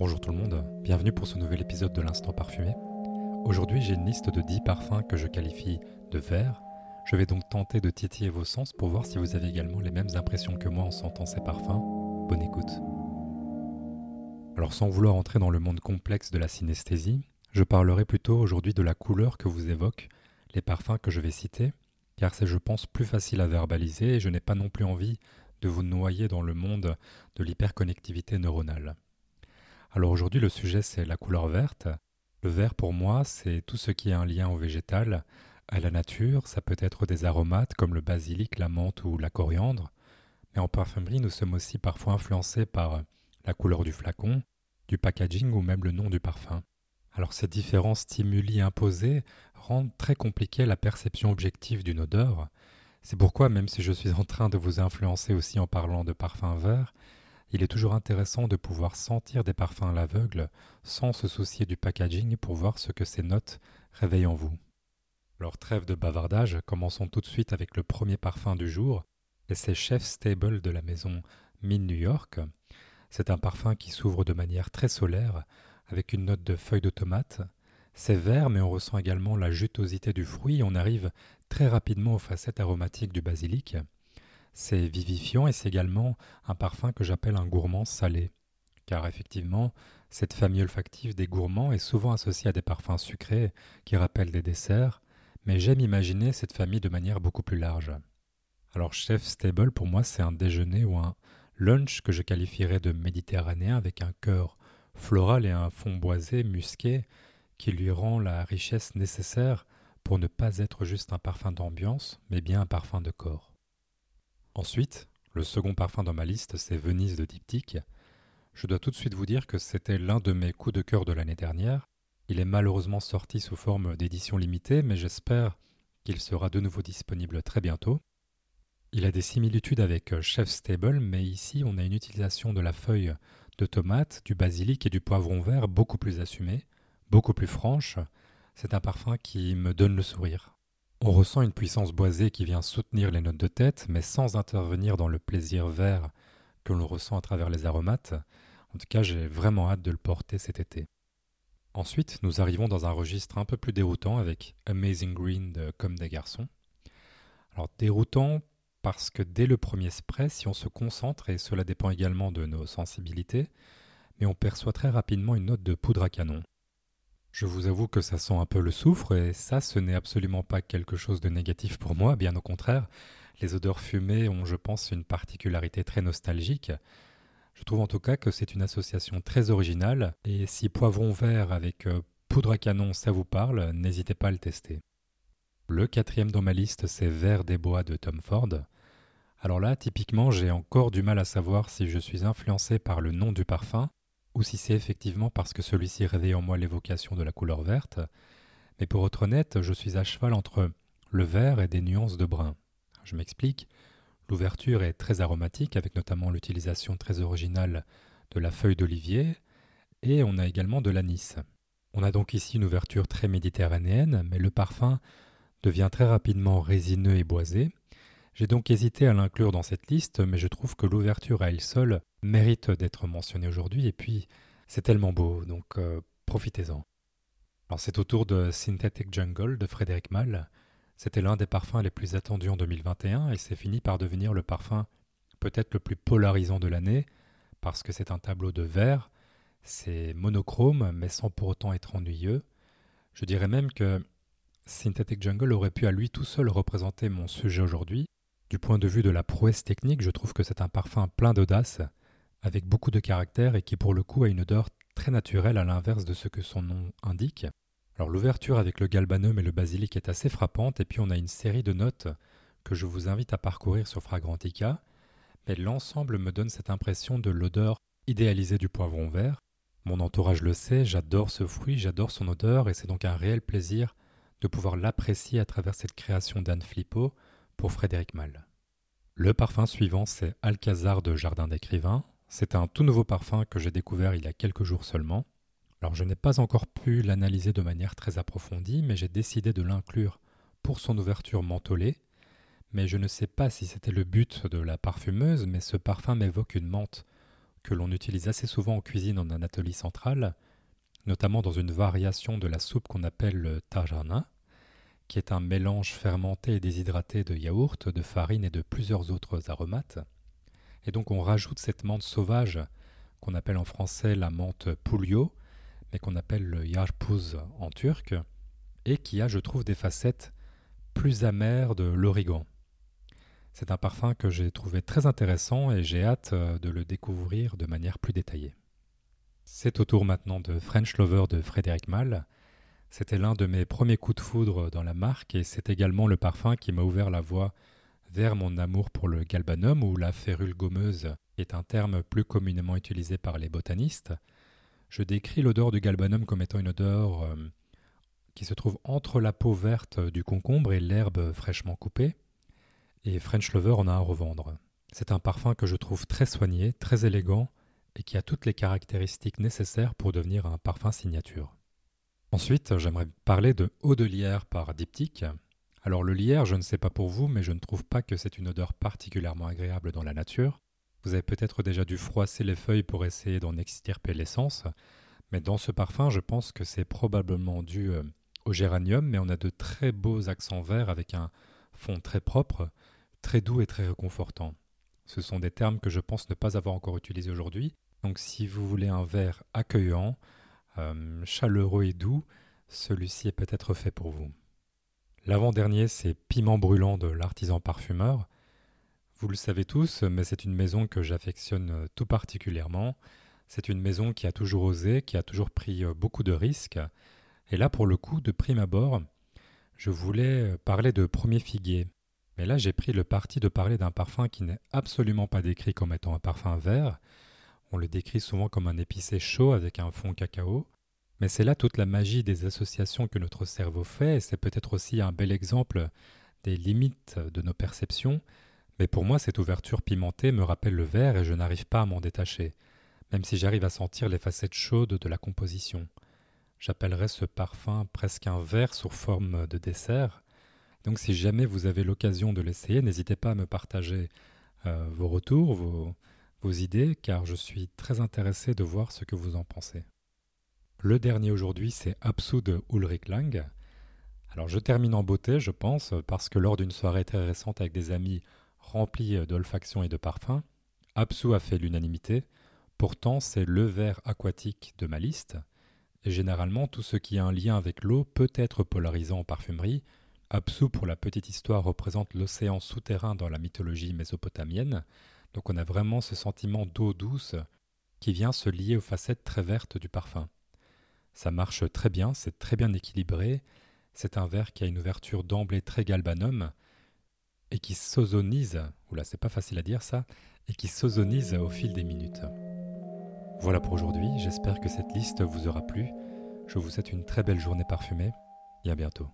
Bonjour tout le monde, bienvenue pour ce nouvel épisode de l'Instant Parfumé. Aujourd'hui j'ai une liste de 10 parfums que je qualifie de verts. Je vais donc tenter de titiller vos sens pour voir si vous avez également les mêmes impressions que moi en sentant ces parfums. Bonne écoute. Alors sans vouloir entrer dans le monde complexe de la synesthésie, je parlerai plutôt aujourd'hui de la couleur que vous évoquent les parfums que je vais citer, car c'est je pense plus facile à verbaliser et je n'ai pas non plus envie de vous noyer dans le monde de l'hyperconnectivité neuronale. Alors aujourd'hui, le sujet, c'est la couleur verte. Le vert, pour moi, c'est tout ce qui a un lien au végétal, à la nature. Ça peut être des aromates comme le basilic, la menthe ou la coriandre. Mais en parfumerie, nous sommes aussi parfois influencés par la couleur du flacon, du packaging ou même le nom du parfum. Alors ces différents stimuli imposés rendent très compliquée la perception objective d'une odeur. C'est pourquoi, même si je suis en train de vous influencer aussi en parlant de parfum vert, il est toujours intéressant de pouvoir sentir des parfums à l'aveugle sans se soucier du packaging pour voir ce que ces notes réveillent en vous. Alors trêve de bavardage, commençons tout de suite avec le premier parfum du jour, et c'est Chef Stable de la maison Mine New York. C'est un parfum qui s'ouvre de manière très solaire, avec une note de feuilles de tomate. C'est vert, mais on ressent également la jutosité du fruit, on arrive très rapidement aux facettes aromatiques du basilic. C'est vivifiant et c'est également un parfum que j'appelle un gourmand salé. Car effectivement, cette famille olfactive des gourmands est souvent associée à des parfums sucrés qui rappellent des desserts, mais j'aime imaginer cette famille de manière beaucoup plus large. Alors chef stable pour moi c'est un déjeuner ou un lunch que je qualifierais de méditerranéen avec un cœur floral et un fond boisé musqué qui lui rend la richesse nécessaire pour ne pas être juste un parfum d'ambiance, mais bien un parfum de corps. Ensuite, le second parfum dans ma liste, c'est Venise de Diptyque. Je dois tout de suite vous dire que c'était l'un de mes coups de cœur de l'année dernière. Il est malheureusement sorti sous forme d'édition limitée, mais j'espère qu'il sera de nouveau disponible très bientôt. Il a des similitudes avec Chef Stable, mais ici on a une utilisation de la feuille de tomate, du basilic et du poivron vert beaucoup plus assumée, beaucoup plus franche. C'est un parfum qui me donne le sourire. On ressent une puissance boisée qui vient soutenir les notes de tête, mais sans intervenir dans le plaisir vert que l'on ressent à travers les aromates. En tout cas, j'ai vraiment hâte de le porter cet été. Ensuite, nous arrivons dans un registre un peu plus déroutant avec Amazing Green de Comme des garçons. Alors déroutant parce que dès le premier spray, si on se concentre, et cela dépend également de nos sensibilités, mais on perçoit très rapidement une note de poudre à canon. Je vous avoue que ça sent un peu le soufre et ça, ce n'est absolument pas quelque chose de négatif pour moi, bien au contraire. Les odeurs fumées ont, je pense, une particularité très nostalgique. Je trouve en tout cas que c'est une association très originale et si poivron vert avec euh, poudre à canon ça vous parle, n'hésitez pas à le tester. Le quatrième dans ma liste, c'est Vert des bois de Tom Ford. Alors là, typiquement, j'ai encore du mal à savoir si je suis influencé par le nom du parfum ou si c'est effectivement parce que celui-ci réveille en moi l'évocation de la couleur verte, mais pour être honnête, je suis à cheval entre le vert et des nuances de brun. Je m'explique. L'ouverture est très aromatique, avec notamment l'utilisation très originale de la feuille d'olivier, et on a également de l'anis. On a donc ici une ouverture très méditerranéenne, mais le parfum devient très rapidement résineux et boisé, j'ai donc hésité à l'inclure dans cette liste, mais je trouve que l'ouverture à elle seule mérite d'être mentionnée aujourd'hui, et puis c'est tellement beau, donc euh, profitez-en. Alors c'est au tour de Synthetic Jungle de Frédéric Malle. C'était l'un des parfums les plus attendus en 2021 et c'est fini par devenir le parfum peut-être le plus polarisant de l'année parce que c'est un tableau de verre, c'est monochrome mais sans pour autant être ennuyeux. Je dirais même que Synthetic Jungle aurait pu à lui tout seul représenter mon sujet aujourd'hui du point de vue de la prouesse technique, je trouve que c'est un parfum plein d'audace, avec beaucoup de caractère et qui pour le coup a une odeur très naturelle à l'inverse de ce que son nom indique. Alors l'ouverture avec le galbanum et le basilic est assez frappante et puis on a une série de notes que je vous invite à parcourir sur Fragrantica, mais l'ensemble me donne cette impression de l'odeur idéalisée du poivron vert. Mon entourage le sait, j'adore ce fruit, j'adore son odeur et c'est donc un réel plaisir de pouvoir l'apprécier à travers cette création d'Anne Flippo pour Frédéric Mal. Le parfum suivant, c'est Alcazar de Jardin d'écrivain. C'est un tout nouveau parfum que j'ai découvert il y a quelques jours seulement. Alors je n'ai pas encore pu l'analyser de manière très approfondie, mais j'ai décidé de l'inclure pour son ouverture mentholée. Mais je ne sais pas si c'était le but de la parfumeuse, mais ce parfum m'évoque une menthe que l'on utilise assez souvent en cuisine en Anatolie centrale, notamment dans une variation de la soupe qu'on appelle le tajana, qui est un mélange fermenté et déshydraté de yaourt, de farine et de plusieurs autres aromates. Et donc on rajoute cette menthe sauvage qu'on appelle en français la menthe poulio, mais qu'on appelle le yarpuz en turc, et qui a, je trouve, des facettes plus amères de l'origan. C'est un parfum que j'ai trouvé très intéressant et j'ai hâte euh, de le découvrir de manière plus détaillée. C'est au tour maintenant de French Lover de Frédéric Malle. C'était l'un de mes premiers coups de foudre dans la marque et c'est également le parfum qui m'a ouvert la voie vers mon amour pour le galbanum ou la férule gommeuse, est un terme plus communément utilisé par les botanistes. Je décris l'odeur du galbanum comme étant une odeur euh, qui se trouve entre la peau verte du concombre et l'herbe fraîchement coupée. Et French Lover en a à revendre. C'est un parfum que je trouve très soigné, très élégant et qui a toutes les caractéristiques nécessaires pour devenir un parfum signature. Ensuite, j'aimerais parler de eau de lierre par diptyque. Alors le lierre, je ne sais pas pour vous, mais je ne trouve pas que c'est une odeur particulièrement agréable dans la nature. Vous avez peut-être déjà dû froisser les feuilles pour essayer d'en extirper l'essence, mais dans ce parfum, je pense que c'est probablement dû euh, au géranium, mais on a de très beaux accents verts avec un fond très propre, très doux et très réconfortant. Ce sont des termes que je pense ne pas avoir encore utilisés aujourd'hui. Donc si vous voulez un verre accueillant, euh, chaleureux et doux, celui-ci est peut-être fait pour vous. L'avant-dernier, c'est Piment brûlant de l'artisan parfumeur. Vous le savez tous, mais c'est une maison que j'affectionne tout particulièrement. C'est une maison qui a toujours osé, qui a toujours pris beaucoup de risques. Et là, pour le coup, de prime abord, je voulais parler de Premier Figuier. Mais là, j'ai pris le parti de parler d'un parfum qui n'est absolument pas décrit comme étant un parfum vert. On le décrit souvent comme un épicé chaud avec un fond cacao. Mais c'est là toute la magie des associations que notre cerveau fait, et c'est peut-être aussi un bel exemple des limites de nos perceptions. Mais pour moi, cette ouverture pimentée me rappelle le vert et je n'arrive pas à m'en détacher, même si j'arrive à sentir les facettes chaudes de la composition. J'appellerais ce parfum presque un verre sous forme de dessert, donc si jamais vous avez l'occasion de l'essayer, n'hésitez pas à me partager euh, vos retours, vos, vos idées, car je suis très intéressé de voir ce que vous en pensez. Le dernier aujourd'hui, c'est Absu de Ulrich Lang. Alors je termine en beauté, je pense, parce que lors d'une soirée très récente avec des amis remplis d'olfaction et de parfums, Absu a fait l'unanimité. Pourtant, c'est le verre aquatique de ma liste. Et généralement, tout ce qui a un lien avec l'eau peut être polarisant en parfumerie, Apsu, pour la petite histoire, représente l'océan souterrain dans la mythologie mésopotamienne. Donc on a vraiment ce sentiment d'eau douce qui vient se lier aux facettes très vertes du parfum. Ça marche très bien, c'est très bien équilibré. C'est un verre qui a une ouverture d'emblée très galbanum et qui s'ozonise, oula c'est pas facile à dire ça, et qui s'ozonise au fil des minutes. Voilà pour aujourd'hui, j'espère que cette liste vous aura plu. Je vous souhaite une très belle journée parfumée et à bientôt.